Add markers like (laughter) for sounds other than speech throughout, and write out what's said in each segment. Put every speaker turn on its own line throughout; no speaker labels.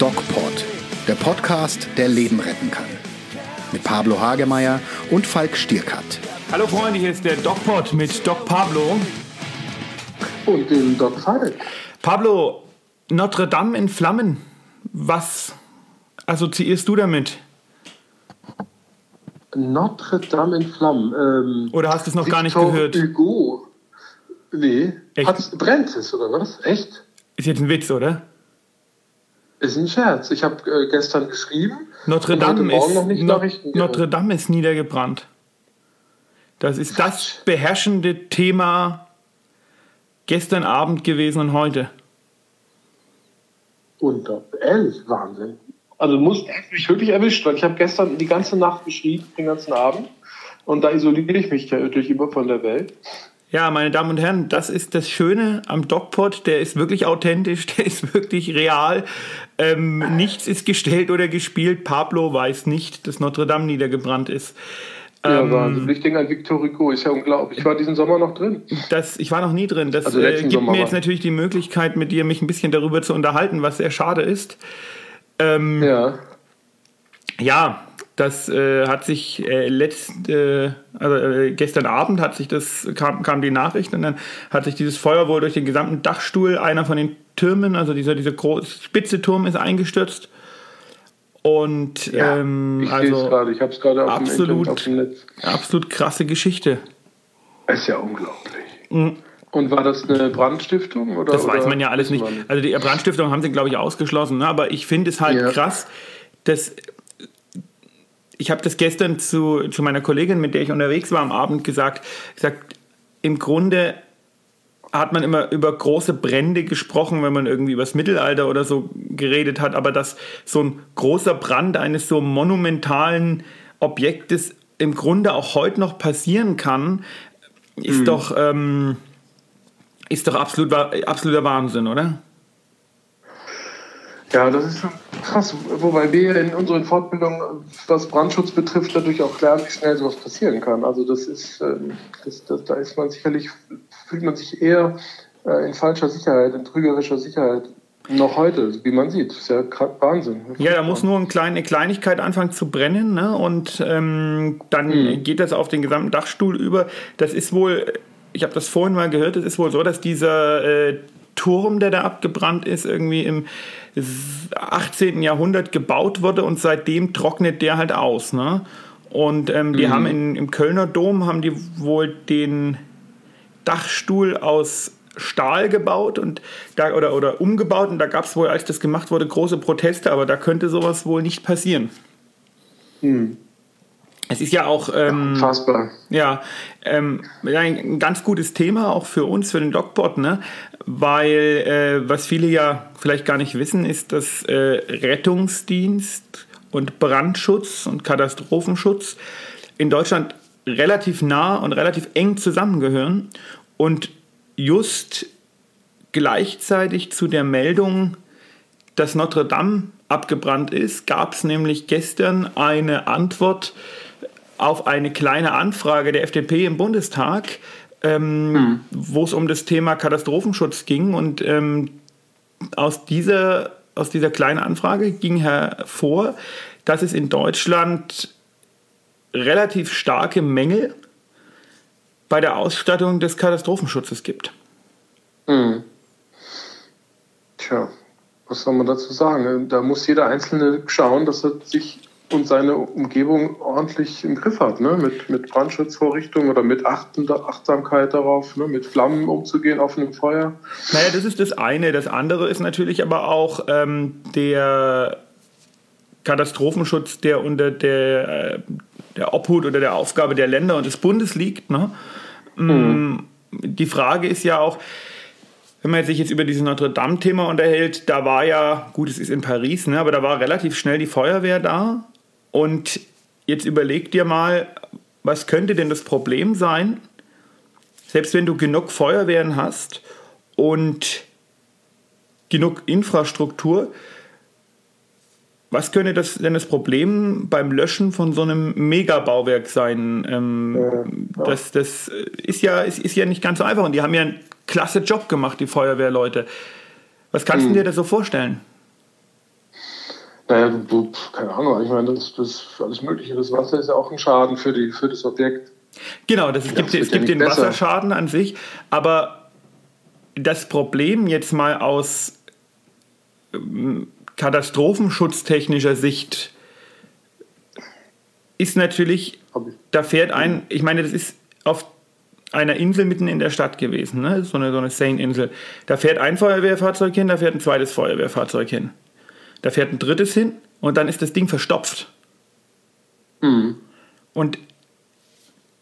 DocPod, der Podcast, der Leben retten kann. Mit Pablo Hagemeyer und Falk Stierkat.
Hallo Freunde, hier ist der DocPod mit Doc Pablo.
Und dem Doc Falk.
Pablo, Notre Dame in Flammen. Was assoziierst du damit?
Notre Dame in Flammen. Ähm,
Oder hast du es noch gar nicht
Victor
gehört?
Hugo. Nee.
Echt?
Hat's, brennt es, oder was? Echt?
Ist jetzt ein Witz, oder?
Ist ein Scherz. Ich habe äh, gestern geschrieben.
Notre Dame, ist, No- Notre. Dame ist niedergebrannt. Das ist das beherrschende Thema gestern Abend gewesen und heute.
Und äh, ehrlich, Wahnsinn. Also muss mich wirklich erwischt, weil ich habe gestern die ganze Nacht geschrieben, den ganzen Abend. Und da isoliere ich mich natürlich immer von der Welt.
Ja, meine Damen und Herren, das ist das Schöne am DocPod. Der ist wirklich authentisch, (laughs) der ist wirklich real. Ähm, nichts ist gestellt oder gespielt. Pablo weiß nicht, dass Notre Dame niedergebrannt ist.
Ja,
Ähm,
Wahnsinn. Ich denke an Victor Hugo, ist ja unglaublich. Ich war diesen Sommer noch drin.
Das, ich war noch nie drin. Das
Also
äh, gibt
Sommer
mir
war-
jetzt natürlich die Möglichkeit, mit dir mich ein bisschen darüber zu unterhalten, was sehr schade ist. Ähm,
Ja.
Ja, das äh, hat sich äh, letzt, äh, also äh, gestern Abend hat sich das kam, kam die Nachricht und dann hat sich dieses Feuer wohl durch den gesamten Dachstuhl einer von den Türmen, also dieser dieser große spitze Turm ist eingestürzt und
Ja,
ähm,
ich
also
gerade. Ich habe es gerade auf
absolut.
Auf dem Netz.
absolut krasse Geschichte.
Ist ja unglaublich. Und war das eine Brandstiftung? Oder,
Mhm. Das
oder
weiß man ja alles nicht. Also die Brandstiftung haben sie, glaube ich, ausgeschlossen. Ne? Aber ich finde es halt
Ja.
krass, dass ich habe das gestern zu, zu meiner Kollegin, mit der ich unterwegs war am Abend, gesagt, gesagt, im Grunde hat man immer über große Brände gesprochen, wenn man irgendwie über das Mittelalter oder so geredet hat, aber dass so ein großer Brand eines so monumentalen Objektes im Grunde auch heute noch passieren kann, ist doch ähm, ist doch absolut, absoluter Wahnsinn, oder?
Ja, das ist schon krass. Wobei wir in unseren Fortbildungen, was Brandschutz betrifft, natürlich auch lernen, wie schnell sowas passieren kann. Also das ist, ähm, das, das, da ist man sicherlich, fühlt man sich eher äh, in falscher Sicherheit, in trügerischer Sicherheit. Noch heute, wie man sieht. Das ist ja Wahnsinn.
Ja, da muss nur eine Kleinigkeit anfangen zu brennen ne? und ähm, dann geht das auf den gesamten Dachstuhl über. Das ist wohl, ich habe das vorhin mal gehört, es ist wohl so, dass dieser äh, Turm, der da abgebrannt ist, irgendwie im 18. Jahrhundert gebaut wurde und seitdem trocknet der halt aus. Ne? Und ähm, die haben in, im Kölner Dom haben die wohl den Dachstuhl aus Stahl gebaut und da oder, oder umgebaut und da gab es wohl, als das gemacht wurde, große Proteste, aber da könnte sowas wohl nicht passieren. Es ist ja auch ähm,
Fassbar.
ja, ähm, ein ganz gutes Thema auch für uns, für den DocBot, ne? weil äh, was viele ja vielleicht gar nicht wissen, ist, dass äh, Rettungsdienst und Brandschutz und Katastrophenschutz in Deutschland relativ nah und relativ eng zusammengehören und just gleichzeitig zu der Meldung, dass Notre Dame abgebrannt ist, gab es nämlich gestern eine Antwort auf eine kleine Anfrage der FDP im Bundestag, ähm, wo es um das Thema Katastrophenschutz ging. Und ähm, aus, dieser, aus dieser kleinen Anfrage ging hervor, dass es in Deutschland relativ starke Mängel bei der Ausstattung des Katastrophenschutzes gibt.
Hm. Tja, was soll man dazu sagen? Da muss jeder Einzelne schauen, dass er sich und seine Umgebung ordentlich im Griff hat, ne? mit, mit Brandschutzvorrichtungen oder mit achtender Achtsamkeit darauf, ne? mit Flammen umzugehen, offenem Feuer.
Naja, das ist das eine. Das andere ist natürlich aber auch ähm, der Katastrophenschutz, der unter der, äh, der Obhut oder der Aufgabe der Länder und des Bundes liegt. Ne? Mm, Die Frage ist ja auch, wenn man sich jetzt über dieses Notre Dame-Thema unterhält, da war ja, gut, es ist in Paris, ne, aber da war relativ schnell die Feuerwehr da. Und jetzt überleg dir mal, was könnte denn das Problem sein, selbst wenn du genug Feuerwehren hast und genug Infrastruktur, was könnte das denn das Problem beim Löschen von so einem Megabauwerk sein? Ähm, Das, das ist, ja, ist, ist ja nicht ganz so einfach und die haben ja einen klasse Job gemacht, die Feuerwehrleute. Was kannst du dir da so vorstellen?
Naja, du, keine Ahnung, ich meine, das, das alles Mögliche. Das Wasser ist ja auch ein Schaden für, die, für das Objekt.
Genau, das, es gibt, es gibt ja den besser. Wasserschaden an sich, aber das Problem jetzt mal aus ähm, katastrophenschutztechnischer Sicht ist natürlich, da fährt ein, ich meine, das ist auf einer Insel mitten in der Stadt gewesen, ne? so eine, so eine Seine-Insel. Da fährt ein Feuerwehrfahrzeug hin, da fährt ein zweites Feuerwehrfahrzeug hin. Da fährt ein drittes hin und dann ist das Ding verstopft. Mhm. Und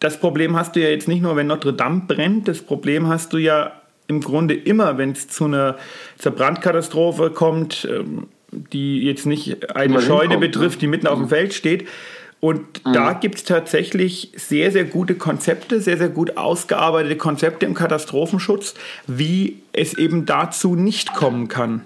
das Problem hast du ja jetzt nicht nur, wenn Notre Dame brennt, das Problem hast du ja im Grunde immer, wenn es zu einer zur Brandkatastrophe kommt, ähm, die jetzt nicht eine Scheune hinkommt, betrifft, ne? die mitten mhm. auf dem mhm. Feld steht. Und mhm. da gibt es tatsächlich sehr, sehr gute Konzepte, sehr, sehr gut ausgearbeitete Konzepte im Katastrophenschutz, wie es eben dazu nicht kommen kann.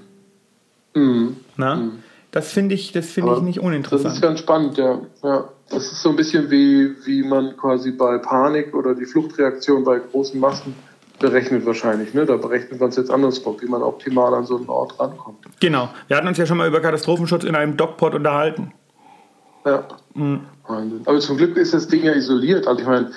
Mhm. Na? Mhm. Das finde ich, das ich nicht uninteressant.
Das ist ganz spannend, ja. ja. Das ist so ein bisschen wie, wie man quasi bei Panik oder die Fluchtreaktion bei großen Massen berechnet wahrscheinlich. Ne? Da berechnet man es jetzt andersrum, wie man optimal an so einen Ort rankommt.
Genau. Wir hatten uns ja schon mal über Katastrophenschutz in einem Dogpot unterhalten.
Ja. Mhm. Aber zum Glück ist das Ding ja isoliert. Also ich meine,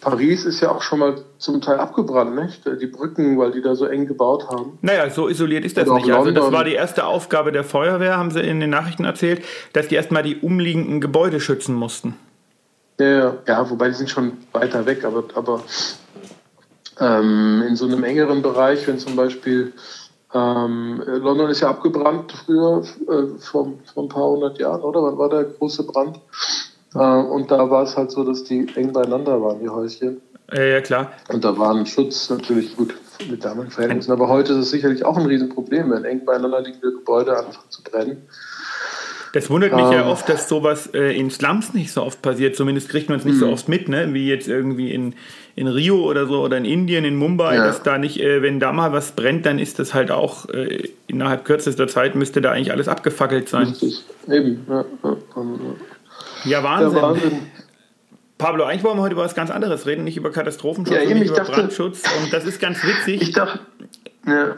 Paris ist ja auch schon mal zum Teil abgebrannt, nicht? Die Brücken, weil die da so eng gebaut haben.
Naja, so isoliert ist das nicht. Also das war die erste Aufgabe der Feuerwehr, haben sie in den Nachrichten erzählt, dass die erstmal die umliegenden Gebäude schützen mussten.
Ja, ja, wobei die sind schon weiter weg, aber, aber ähm, in so einem engeren Bereich, wenn zum Beispiel ähm, London ist ja abgebrannt früher, äh, vor, vor ein paar hundert Jahren, oder? Wann war der große Brand? Äh, und da war es halt so, dass die eng beieinander waren, die Häuschen.
Ja, ja, klar.
Und da war ein Schutz natürlich gut mit damaligen Verhältnissen. Aber heute ist es sicherlich auch ein Riesenproblem, wenn eng beieinander liegende Gebäude anfangen zu brennen.
Das wundert mich ja ähm. oft, dass sowas äh, in Slums nicht so oft passiert. Zumindest kriegt man es nicht mhm. so oft mit, ne? wie jetzt irgendwie in, in Rio oder so oder in Indien, in Mumbai, ja. dass da nicht, äh, wenn da mal was brennt, dann ist das halt auch äh, innerhalb kürzester Zeit müsste da eigentlich alles abgefackelt sein. Richtig, eben. Ja, ja, ja Wahnsinn. Wahnsinn. Pablo, eigentlich wollen wir heute über was ganz anderes reden, nicht über Katastrophenschutz, ja, eben, nicht über dachte, Brandschutz. Und das ist ganz witzig.
Ich dachte, ja,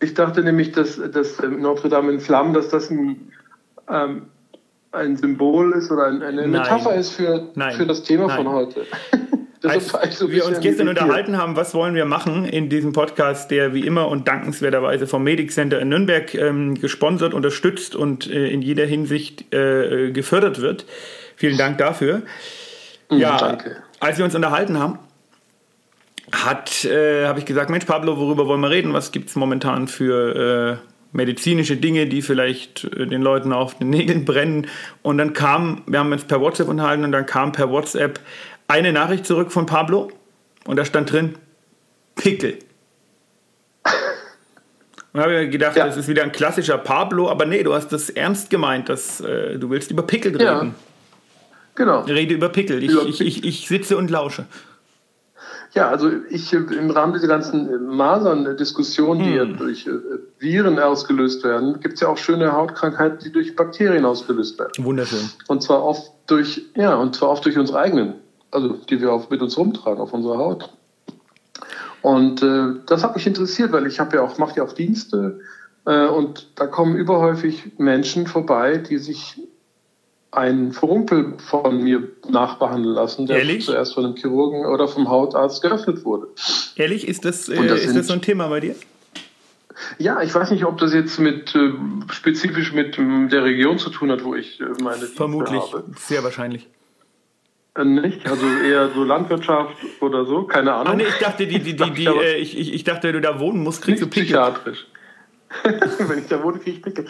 ich dachte nämlich, dass, dass Notre Dame in Flammen, dass das ein ähm, ein Symbol ist oder ein, eine Metapher ist für, für das Thema Nein. von heute.
Als so wir uns gestern unterhalten haben, was wollen wir machen in diesem Podcast, der wie immer und dankenswerterweise vom Medic Center in Nürnberg ähm, gesponsert, unterstützt und äh, in jeder Hinsicht äh, gefördert wird. Vielen Dank dafür. Mhm, ja, danke. als wir uns unterhalten haben, hat, äh, habe ich gesagt, Mensch Pablo, worüber wollen wir reden? Was gibt es momentan für äh, medizinische Dinge, die vielleicht äh, den Leuten auf den Nägeln brennen. Und dann kam, wir haben uns per WhatsApp unterhalten und dann kam per WhatsApp eine Nachricht zurück von Pablo und da stand drin Pickel. (laughs) Und habe ich gedacht, ja. das ist wieder ein klassischer Pablo, aber nee, du hast das ernst gemeint, dass äh, du willst über Pickel reden. Ja. Genau. Rede über Pickel. Ich, ich, ich, ich sitze und lausche.
Ja, also ich im Rahmen dieser ganzen Masern-Diskussion, die hm. ja durch äh, Viren ausgelöst werden, gibt es ja auch schöne Hautkrankheiten, die durch Bakterien ausgelöst werden.
Wunderschön.
Und zwar oft durch, ja, und zwar oft durch unsere eigenen, also die wir auch mit uns rumtragen auf unserer Haut. Und äh, das hat mich interessiert, weil ich habe ja auch, mache ja auch Dienste äh, und da kommen überhäufig Menschen vorbei, die sich einen Furunkel von mir nachbehandeln lassen, der Ehrlich? zuerst von einem Chirurgen oder vom Hautarzt geöffnet wurde.
Ehrlich, ist das, äh, das ist das so ein Thema bei dir?
Ja, ich weiß nicht, ob das jetzt mit äh, spezifisch mit äh, der Region zu tun hat, wo ich äh, meine
Vermutlich, habe. sehr wahrscheinlich.
Äh, nicht, also eher so Landwirtschaft oder so, keine Ahnung. Ah,
nee, ich dachte, die, die, die, (laughs) die, äh, ich, ich, ich dachte, wenn du da wohnen musst, kriegst du Pickel. Psychiatrisch. (laughs)
wenn ich da wohne, kriege ich Pickel.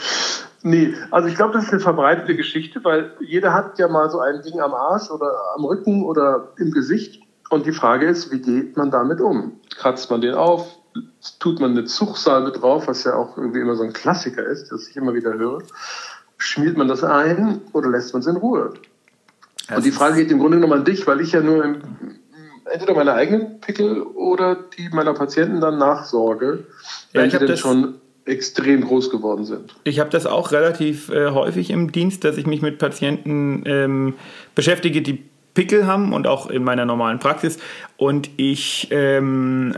Nee, also ich glaube, das ist eine verbreitete Geschichte, weil jeder hat ja mal so ein Ding am Arsch oder am Rücken oder im Gesicht. Und die Frage ist, wie geht man damit um? Kratzt man den auf? Tut man eine Zugsalbe drauf, was ja auch irgendwie immer so ein Klassiker ist, das ich immer wieder höre? Schmiert man das ein oder lässt man es in Ruhe? Und die Frage geht im Grunde genommen an dich, weil ich ja nur im, entweder meine eigenen Pickel oder die meiner Patienten dann nachsorge, ja, wenn sie denn schon extrem groß geworden sind.
Ich habe das auch relativ äh, häufig im Dienst, dass ich mich mit Patienten ähm, beschäftige, die Pickel haben und auch in meiner normalen Praxis. Und ich ähm,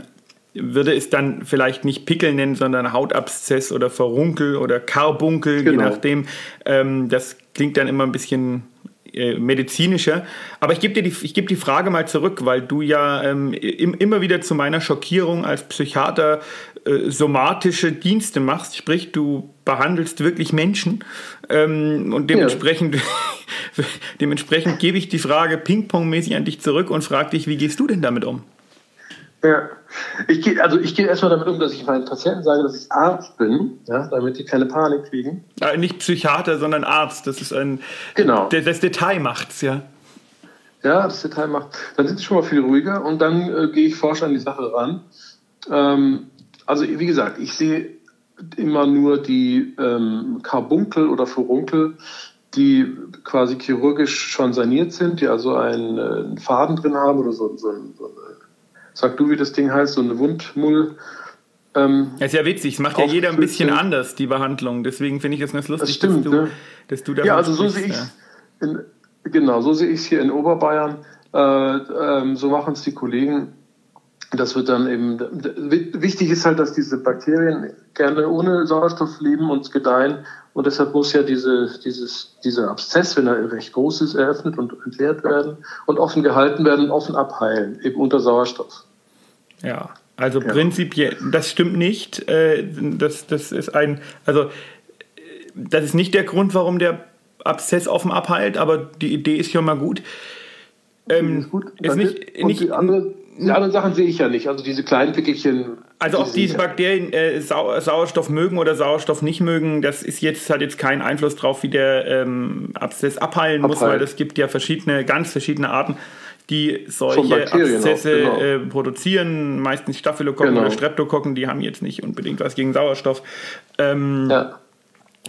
würde es dann vielleicht nicht Pickel nennen, sondern Hautabszess oder Verunkel oder Karbunkel, genau. je nachdem. Ähm, das klingt dann immer ein bisschen äh, medizinischer. Aber ich gebe dir die, ich gebe die Frage mal zurück, weil du ja ähm, im, immer wieder zu meiner Schockierung als Psychiater äh, somatische Dienste machst, sprich du behandelst wirklich Menschen ähm, und dementsprechend, ja. (laughs) dementsprechend gebe ich die Frage ping-pong-mäßig an dich zurück und frage dich, wie gehst du denn damit um?
Ja, ich gehe also ich gehe erstmal damit um, dass ich meinen Patienten sage, dass ich Arzt bin, ja, damit die keine Panik kriegen.
Ja, nicht Psychiater, sondern Arzt. Das ist ein
genau.
Das Detail macht's, ja.
Ja, das Detail macht. Dann sind sie schon mal viel ruhiger und dann äh, gehe ich forsch an die Sache ran. Ähm, also wie gesagt, ich sehe immer nur die ähm, Karbunkel oder Furunkel, die quasi chirurgisch schon saniert sind, die also einen, äh, einen Faden drin haben oder so, so, so eine sag du, wie das Ding heißt, so eine Wundmull.
Ähm, das ist ja witzig, es macht ja jeder ein bisschen anders, die Behandlung. Deswegen finde ich es ganz lustig, das
stimmt,
dass, du,
ne?
dass du da
Ja, also so sehe ich es. Genau, so sehe ich es hier in Oberbayern. Äh, ähm, so machen es die Kollegen. Das wird dann eben, wichtig ist halt, dass diese Bakterien gerne ohne Sauerstoff leben und gedeihen. Und deshalb muss ja diese, dieses, dieser Abszess, wenn er recht groß ist, eröffnet und entleert werden und offen gehalten werden, offen abheilen, eben unter Sauerstoff.
Ja, also ja. prinzipiell, das stimmt nicht. Äh, das, das ist ein, also das ist nicht der Grund, warum der Abszess offen abheilt, aber die Idee ist schon mal gut.
Ähm, ist gut. Ist nicht, nicht, die, andere, die anderen Sachen sehe ich ja nicht. Also diese kleinen Pickelchen.
Also ob diese Bakterien äh, Sau Sauerstoff mögen oder Sauerstoff nicht mögen, das ist jetzt hat jetzt keinen Einfluss drauf, wie der ähm, Abszess abheilen, abheilen muss, weil es gibt ja verschiedene, ganz verschiedene Arten die solche Abszesse auch, genau. äh, produzieren, meistens Staphylokokken genau. oder Streptokokken, die haben jetzt nicht unbedingt was gegen Sauerstoff. Ähm, ja.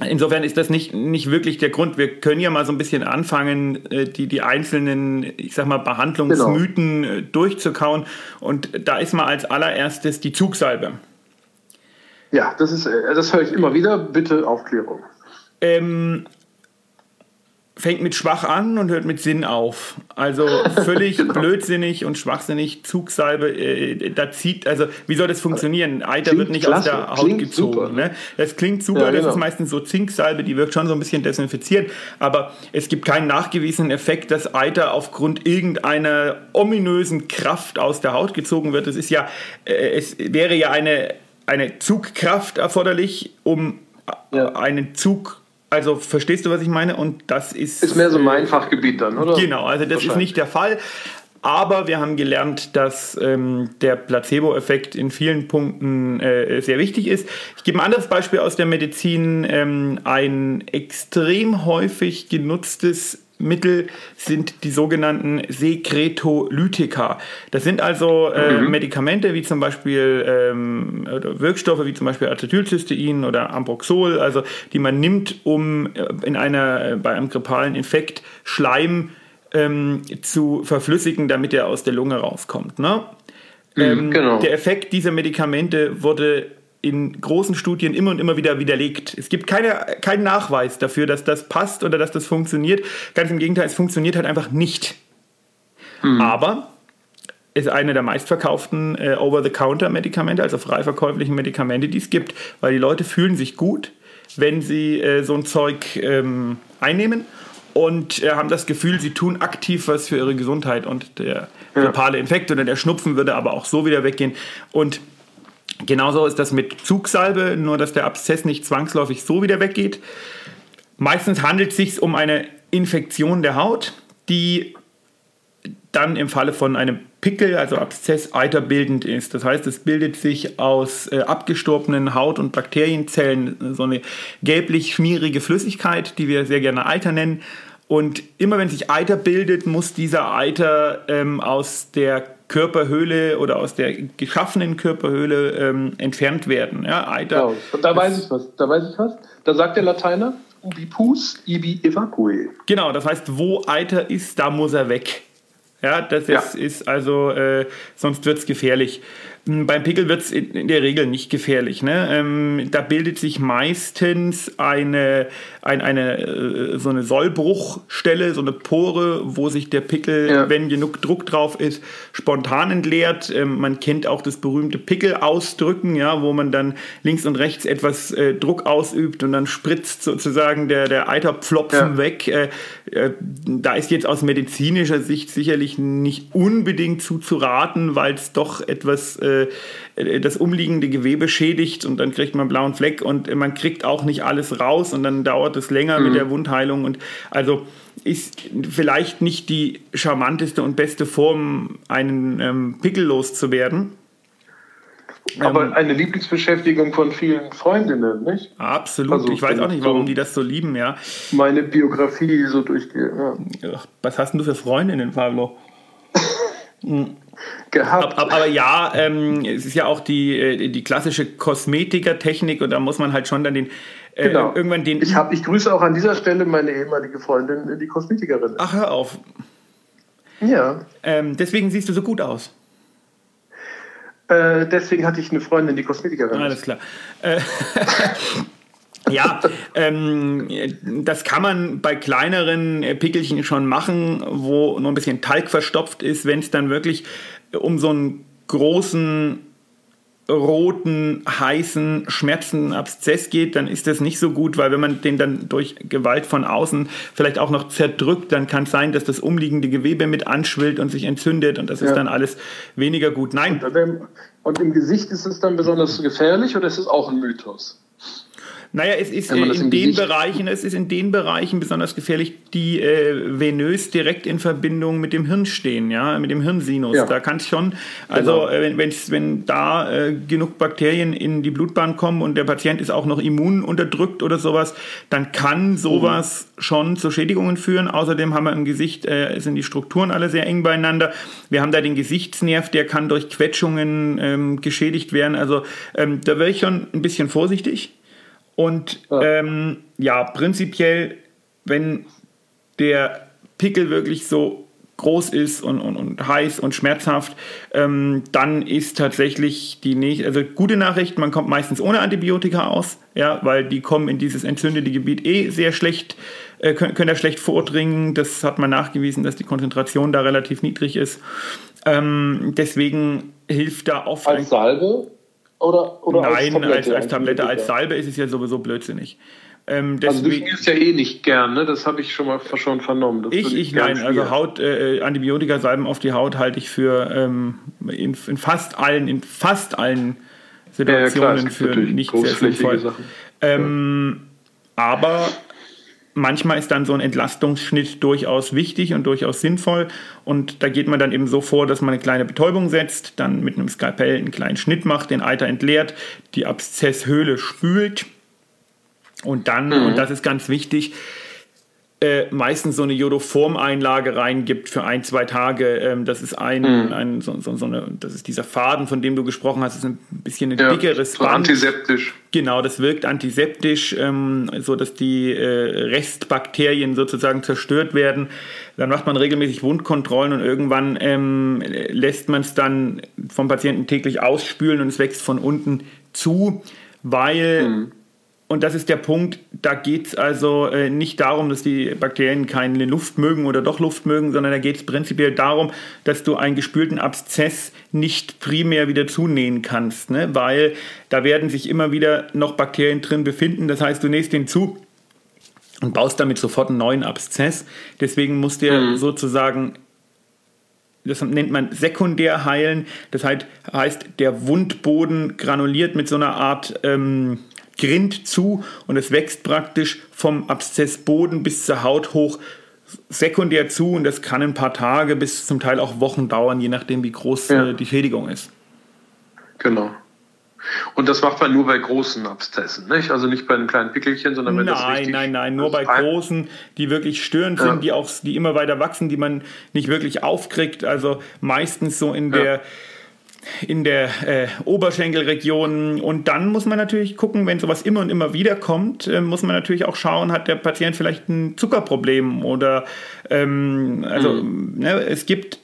Insofern ist das nicht, nicht wirklich der Grund. Wir können ja mal so ein bisschen anfangen, äh, die, die einzelnen, ich sag mal, Behandlungsmythen genau. Äh, durchzukauen. Und da ist mal als allererstes die Zugsalbe.
Ja, das ist, äh, das höre ich immer wieder. Bitte Aufklärung.
Ähm, fängt mit schwach an und hört mit Sinn auf. Also völlig (laughs) genau. blödsinnig und schwachsinnig. Zugsalbe, äh, da zieht, also wie soll das funktionieren? Eiter klingt wird nicht klasse. aus der Haut klingt gezogen. Super. Ne? Das klingt super, ja, genau. das ist meistens so Zinksalbe, die wirkt schon so ein bisschen desinfiziert, aber es gibt keinen nachgewiesenen Effekt, dass Eiter aufgrund irgendeiner ominösen Kraft aus der Haut gezogen wird. Es ist ja, äh, es wäre ja eine, eine Zugkraft erforderlich, um ja. einen Zug also verstehst du, was ich meine? Und das ist.
Ist mehr so mein Fachgebiet dann, oder?
Genau, also das ist nicht der Fall. Aber wir haben gelernt, dass ähm, der Placebo-Effekt in vielen Punkten äh, sehr wichtig ist. Ich gebe ein anderes Beispiel aus der Medizin. Ähm, ein extrem häufig genutztes Mittel sind die sogenannten Sekretolytika. Das sind also äh, mhm. Medikamente wie zum Beispiel ähm, Wirkstoffe wie zum Beispiel Acetylcystein oder Ambroxol, also die man nimmt, um äh, in einer äh, bei einem grippalen Infekt Schleim ähm, zu verflüssigen, damit er aus der Lunge rauskommt. Ne? Mhm, ähm, genau. Der Effekt dieser Medikamente wurde in großen Studien immer und immer wieder widerlegt. Es gibt keine, keinen Nachweis dafür, dass das passt oder dass das funktioniert. Ganz im Gegenteil, es funktioniert halt einfach nicht. Mhm. Aber ist eine der meistverkauften äh, Over-the-Counter-Medikamente, also frei verkäuflichen Medikamente, die es gibt, weil die Leute fühlen sich gut, wenn sie äh, so ein Zeug ähm, einnehmen und äh, haben das Gefühl, sie tun aktiv was für ihre Gesundheit und der grippale Infekt oder der Schnupfen würde aber auch so wieder weggehen. Und Genauso ist das mit Zugsalbe, nur dass der Abszess nicht zwangsläufig so wieder weggeht. Meistens handelt es sich um eine Infektion der Haut, die dann im Falle von einem Pickel, also Abszess, eiterbildend ist. Das heißt, es bildet sich aus äh, abgestorbenen Haut- und Bakterienzellen so eine gelblich-schmierige Flüssigkeit, die wir sehr gerne Eiter nennen. Und immer wenn sich Eiter bildet, muss dieser Eiter ähm, aus der Körperhöhle oder aus der geschaffenen Körperhöhle ähm, entfernt werden. Ja, Eiter.
Genau. Und da weiß ich was. Da weiß ich was. Da sagt der Lateiner, ubi pus, ibi evacue.
Genau, das heißt, wo Eiter ist, da muss er weg. Ja, das ja. Ist, ist, also, äh, sonst wird es gefährlich. Hm, beim Pickel wird es in der Regel nicht gefährlich. Ne? Ähm, da bildet sich meistens eine, ein, eine, äh, so eine Sollbruchstelle, so eine Pore, wo sich der Pickel, ja. wenn genug Druck drauf ist, spontan entleert. Ähm, man kennt auch das berühmte Pickel-Ausdrücken, ja, wo man dann links und rechts etwas äh, Druck ausübt und dann spritzt sozusagen der, der Eiterpflopfen ja. weg. Äh, äh, da ist jetzt aus medizinischer Sicht sicherlich nicht unbedingt zuzuraten, weil es doch etwas äh, äh, das umliegende Gewebe schädigt und dann kriegt man einen blauen Fleck und man kriegt auch nicht alles raus und dann dauert es länger mhm. mit der Wundheilung und also ist vielleicht nicht die charmanteste und beste Form, einen ähm, Pickel loszuwerden.
Aber ähm, eine Lieblingsbeschäftigung von vielen Freundinnen, nicht?
Absolut. Also, ich weiß auch nicht, warum die das so lieben, ja.
Meine Biografie so durchgehe.
Ja. Was hast du für Freundinnen, Pablo? (laughs) Gehabt. Aber, aber ja, ähm, es ist ja auch die, äh, die klassische Kosmetikertechnik und da muss man halt schon dann den
äh, genau. irgendwann den. Ich, hab, ich grüße auch an dieser Stelle meine ehemalige Freundin, die Kosmetikerin.
Ach, hör auf.
Ja.
Ähm, deswegen siehst du so gut aus.
Äh, deswegen hatte ich eine Freundin, die Kosmetikerin.
Alles klar. Äh, (laughs) Ja, ähm, das kann man bei kleineren Pickelchen schon machen, wo nur ein bisschen Talg verstopft ist. Wenn es dann wirklich um so einen großen roten, heißen, schmerzenden Abszess geht, dann ist das nicht so gut, weil wenn man den dann durch Gewalt von außen vielleicht auch noch zerdrückt, dann kann es sein, dass das umliegende Gewebe mit anschwillt und sich entzündet und das ja. ist dann alles weniger gut. Nein.
Und, und im Gesicht ist es dann besonders gefährlich oder ist es auch ein Mythos?
Naja, es ist in den Bereichen, es ist in den Bereichen besonders gefährlich, die äh, venös direkt in Verbindung mit dem Hirn stehen, ja, mit dem Hirnsinus. Ja. Da kann es schon, also genau. äh, wenn, wenn da äh, genug Bakterien in die Blutbahn kommen und der Patient ist auch noch immun unterdrückt oder sowas, dann kann sowas mhm. schon zu Schädigungen führen. Außerdem haben wir im Gesicht, äh, sind die Strukturen alle sehr eng beieinander. Wir haben da den Gesichtsnerv, der kann durch Quetschungen ähm, geschädigt werden. Also ähm, da wäre ich schon ein bisschen vorsichtig. Und ja, ähm, ja prinzipiell, wenn der Pickel wirklich so groß ist und, und, und heiß und schmerzhaft, ähm, dann ist tatsächlich die nächste, also gute Nachricht, man kommt meistens ohne Antibiotika aus, ja, weil die kommen in dieses entzündete Gebiet eh sehr schlecht, äh, können, können da schlecht vordringen. Das hat man nachgewiesen, dass die Konzentration da relativ niedrig ist. Ähm, deswegen hilft da oft.
Als Salbe? Oder, oder
Nein, als Tablette, als, als, Tablette, als Salbe ist es ja sowieso blödsinnig.
Ähm, also du schmierst ja eh nicht gern, ne? Das habe ich schon mal schon vernommen. Das
ich, ich nein, also Haut, äh, Antibiotika-Salben auf die Haut halte ich für ähm, in, in, fast allen, in fast allen Situationen ja, ja, für nicht sehr sinnvoll. Ähm, ja. Aber manchmal ist dann so ein Entlastungsschnitt durchaus wichtig und durchaus sinnvoll. Und da geht man dann eben so vor, dass man eine kleine Betäubung setzt, dann mit einem Skalpell einen kleinen Schnitt macht, den Eiter entleert, die Abszesshöhle spült und dann, mhm. und das ist ganz wichtig, äh, meistens so eine Jodoformeinlage reingibt für ein, zwei Tage. Ähm, das ist ein, mhm. ein so, so, so, eine, das ist dieser Faden, von dem du gesprochen hast, das ist ein bisschen ein ja, dickeres
so Band. Antiseptisch.
Genau, das wirkt antiseptisch, ähm, so dass die äh, Restbakterien sozusagen zerstört werden. Dann macht man regelmäßig Wundkontrollen und irgendwann ähm, lässt man es dann vom Patienten täglich ausspülen und es wächst von unten zu, weil mhm und das ist der Punkt, da geht es also äh, nicht darum, dass die Bakterien keine Luft mögen oder doch Luft mögen, sondern da geht es prinzipiell darum, dass du einen gespülten Abszess nicht primär wieder zunähen kannst, ne? weil da werden sich immer wieder noch Bakterien drin befinden. Das heißt, du nähst den zu und baust damit sofort einen neuen Abszess. Deswegen muss der mhm. sozusagen das nennt man sekundär heilen. Das heißt, heißt, der Wundboden granuliert mit so einer Art ähm, Grind zu und es wächst praktisch vom Abszessboden bis zur Haut hoch sekundär zu und das kann ein paar Tage bis zum Teil auch Wochen dauern, je nachdem, wie groß ja. Äh, die Schädigung ist.
Genau. Und das macht man nur bei großen Abszessen, nicht? Also nicht bei einem kleinen Pickelchen, sondern wenn
nein, das richtig Nein, nein, nur bei großen, die wirklich störend ja. sind, die auch, die immer weiter wachsen, die man nicht wirklich aufkriegt. Also meistens so in ja. der in der äh, Oberschenkelregion. Und dann muss man natürlich gucken, wenn sowas immer und immer wieder kommt, äh, muss man natürlich auch schauen, hat der Patient vielleicht ein Zuckerproblem oder ähm, also mhm. ne, es gibt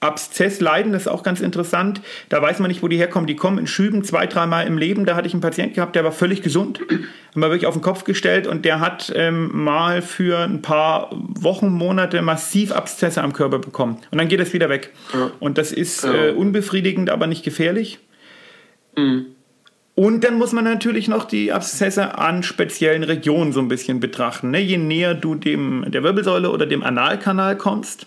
Abszessleiden, das ist auch ganz interessant. Da weiß man nicht, wo die herkommen. Die kommen in Schüben zwei, dreimal im Leben. Da hatte ich einen Patienten gehabt, der war völlig gesund, haben wir wirklich auf den Kopf gestellt und der hat ähm, mal für ein paar Wochen, Monate massiv Abszesse am Körper bekommen. Und dann geht es wieder weg. Ja. Und das ist äh, unbefriedigend, aber nicht gefährlich. Mhm. Und dann muss man natürlich noch die Abszesse an speziellen Regionen so ein bisschen betrachten. Ne? Je näher du dem der Wirbelsäule oder dem Analkanal kommst,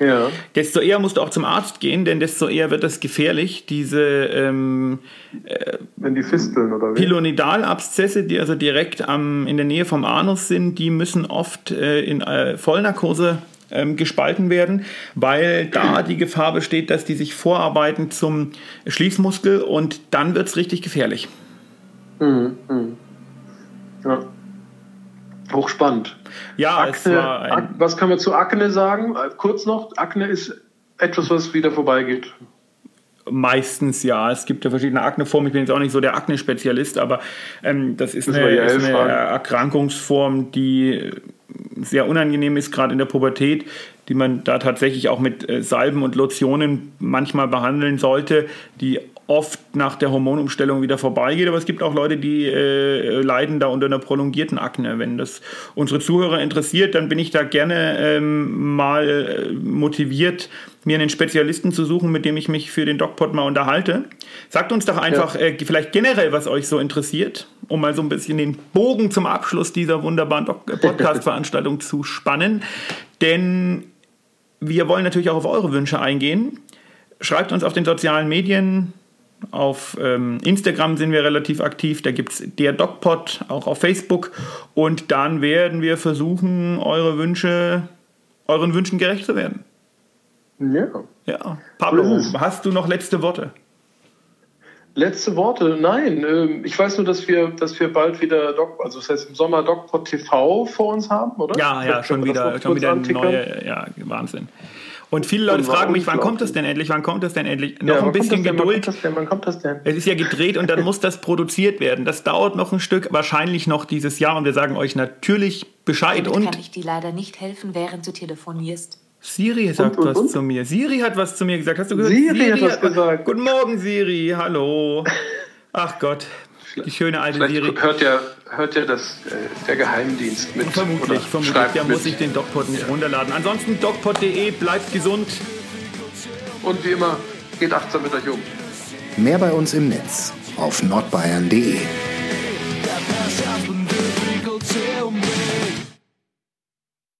ja. Desto eher musst du auch zum Arzt gehen, denn desto eher wird das gefährlich. Diese ähm,
äh, Wenn die Fisteln oder
wie? Pilonidalabszesse, die also direkt am, in der Nähe vom Anus sind, die müssen oft äh, in äh, Vollnarkose ähm, gespalten werden, weil da die Gefahr besteht, dass die sich vorarbeiten zum Schließmuskel und dann wird es richtig gefährlich.
Mhm. Mhm. Ja. Hochspannend.
Ja,
Akne, was kann man zu Akne sagen? Äh, kurz noch, Akne ist etwas, was wieder vorbeigeht.
Meistens ja. Es gibt ja verschiedene Akneformen. Ich bin jetzt auch nicht so der Akne-Spezialist, aber ähm, das ist, das eine, ist eine Erkrankungsform, die sehr unangenehm ist, gerade in der Pubertät, die man da tatsächlich auch mit äh, Salben und Lotionen manchmal behandeln sollte, die oft nach der Hormonumstellung wieder vorbeigeht. Aber es gibt auch Leute, die äh, leiden da unter einer prolongierten Akne. Wenn das unsere Zuhörer interessiert, dann bin ich da gerne ähm, mal äh, motiviert, mir einen Spezialisten zu suchen, mit dem ich mich für den DocPod mal unterhalte. Sagt uns doch einfach ja. äh, vielleicht generell, was euch so interessiert, um mal so ein bisschen den Bogen zum Abschluss dieser wunderbaren Podcast-Veranstaltung zu spannen. Denn wir wollen natürlich auch auf eure Wünsche eingehen. Schreibt uns auf den sozialen Medien, auf ähm, Instagram sind wir relativ aktiv, da gibt es der DocPod, auch auf Facebook. Und dann werden wir versuchen, eure Wünsche, euren Wünschen gerecht zu werden.
Ja.
Ja. Pablo, hast du noch letzte Worte?
Letzte Worte? Nein. Ähm, ich weiß nur, dass wir, dass wir bald wieder Doc, also das heißt im Sommer DocPod TV vor uns haben, oder?
Ja, ja, schon wieder, schon wieder neue, ja, Wahnsinn. Und viele Leute fragen mich, wann kommt es denn endlich? Wann kommt es denn endlich? Noch ja, ein bisschen Geduld.
Wann kommt, wann kommt das denn?
Es ist ja gedreht und dann (laughs) muss das produziert werden. Das dauert noch ein Stück, wahrscheinlich noch dieses Jahr und wir sagen euch natürlich Bescheid.
Damit und kann ich dir leider nicht helfen, während du telefonierst.
Siri sagt und, und, was und? zu mir. Siri hat was zu mir gesagt. Hast du gehört?
Siri, Siri hat was gesagt.
Guten Morgen, Siri. Hallo. (laughs) Ach Gott, die schöne alte
Vielleicht
Siri.
Hört ja, hört ja das, äh, der Geheimdienst mit.
Vermutlich, vermutlich. Der mit. muss sich den DocPod nicht ja. runterladen. Ansonsten docpod.de, bleibt gesund.
Und wie immer, geht achtsam mit euch um.
Mehr bei uns im Netz auf nordbayern.de.